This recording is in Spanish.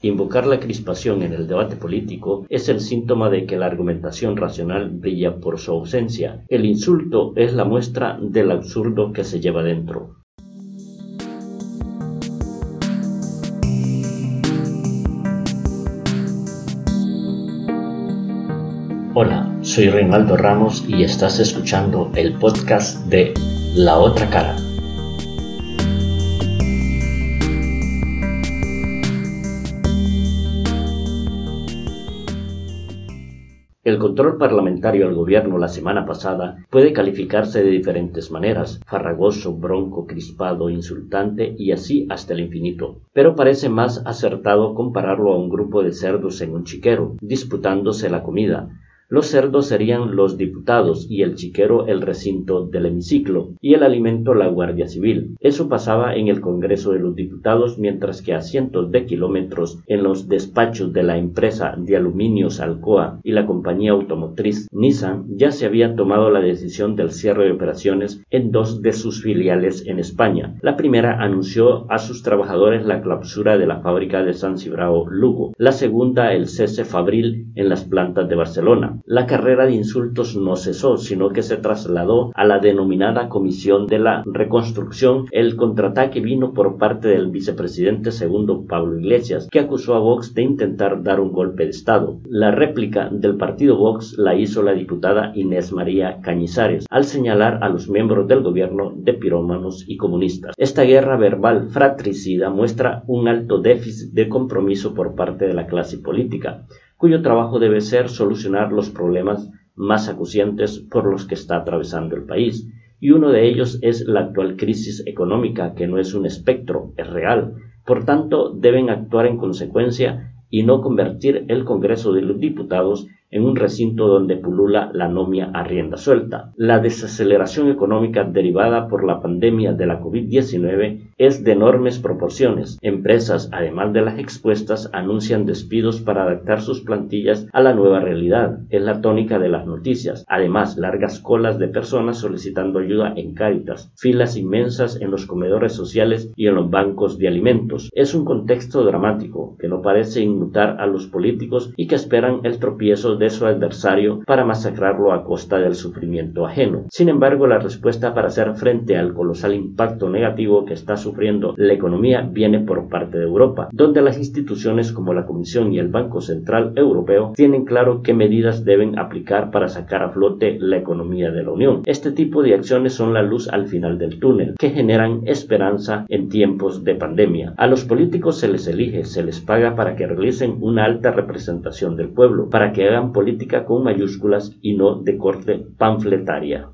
invocar la crispación en el debate político es el síntoma de que la argumentación racional brilla por su ausencia. El insulto es la muestra del absurdo que se lleva dentro. Hola, soy Reinaldo Ramos y estás escuchando el podcast de La Otra Cara. El control parlamentario al gobierno la semana pasada puede calificarse de diferentes maneras, farragoso, bronco, crispado, insultante y así hasta el infinito. Pero parece más acertado compararlo a un grupo de cerdos en un chiquero, disputándose la comida, los cerdos serían los diputados y el chiquero el recinto del hemiciclo y el alimento la Guardia Civil. Eso pasaba en el Congreso de los Diputados mientras que a cientos de kilómetros en los despachos de la empresa de aluminios Alcoa y la compañía automotriz Nissan ya se había tomado la decisión del cierre de operaciones en dos de sus filiales en España. La primera anunció a sus trabajadores la clausura de la fábrica de San Cibrao Lugo, la segunda el cese fabril en las plantas de Barcelona. La carrera de insultos no cesó, sino que se trasladó a la denominada Comisión de la Reconstrucción. El contraataque vino por parte del vicepresidente segundo Pablo Iglesias, que acusó a Vox de intentar dar un golpe de Estado. La réplica del partido Vox la hizo la diputada Inés María Cañizares, al señalar a los miembros del gobierno de pirómanos y comunistas. Esta guerra verbal fratricida muestra un alto déficit de compromiso por parte de la clase política cuyo trabajo debe ser solucionar los problemas más acuciantes por los que está atravesando el país, y uno de ellos es la actual crisis económica, que no es un espectro, es real. Por tanto, deben actuar en consecuencia y no convertir el Congreso de los Diputados en un recinto donde pulula la nomia a rienda suelta. La desaceleración económica derivada por la pandemia de la COVID-19 es de enormes proporciones. Empresas, además de las expuestas, anuncian despidos para adaptar sus plantillas a la nueva realidad. Es la tónica de las noticias. Además, largas colas de personas solicitando ayuda en Cáritas, filas inmensas en los comedores sociales y en los bancos de alimentos. Es un contexto dramático que no parece inmutar a los políticos y que esperan el tropiezo de su adversario para masacrarlo a costa del sufrimiento ajeno. Sin embargo, la respuesta para hacer frente al colosal impacto negativo que está sufriendo la economía viene por parte de Europa, donde las instituciones como la Comisión y el Banco Central Europeo tienen claro qué medidas deben aplicar para sacar a flote la economía de la Unión. Este tipo de acciones son la luz al final del túnel, que generan esperanza en tiempos de pandemia. A los políticos se les elige, se les paga para que realicen una alta representación del pueblo, para que hagan política con mayúsculas y no de corte panfletaria.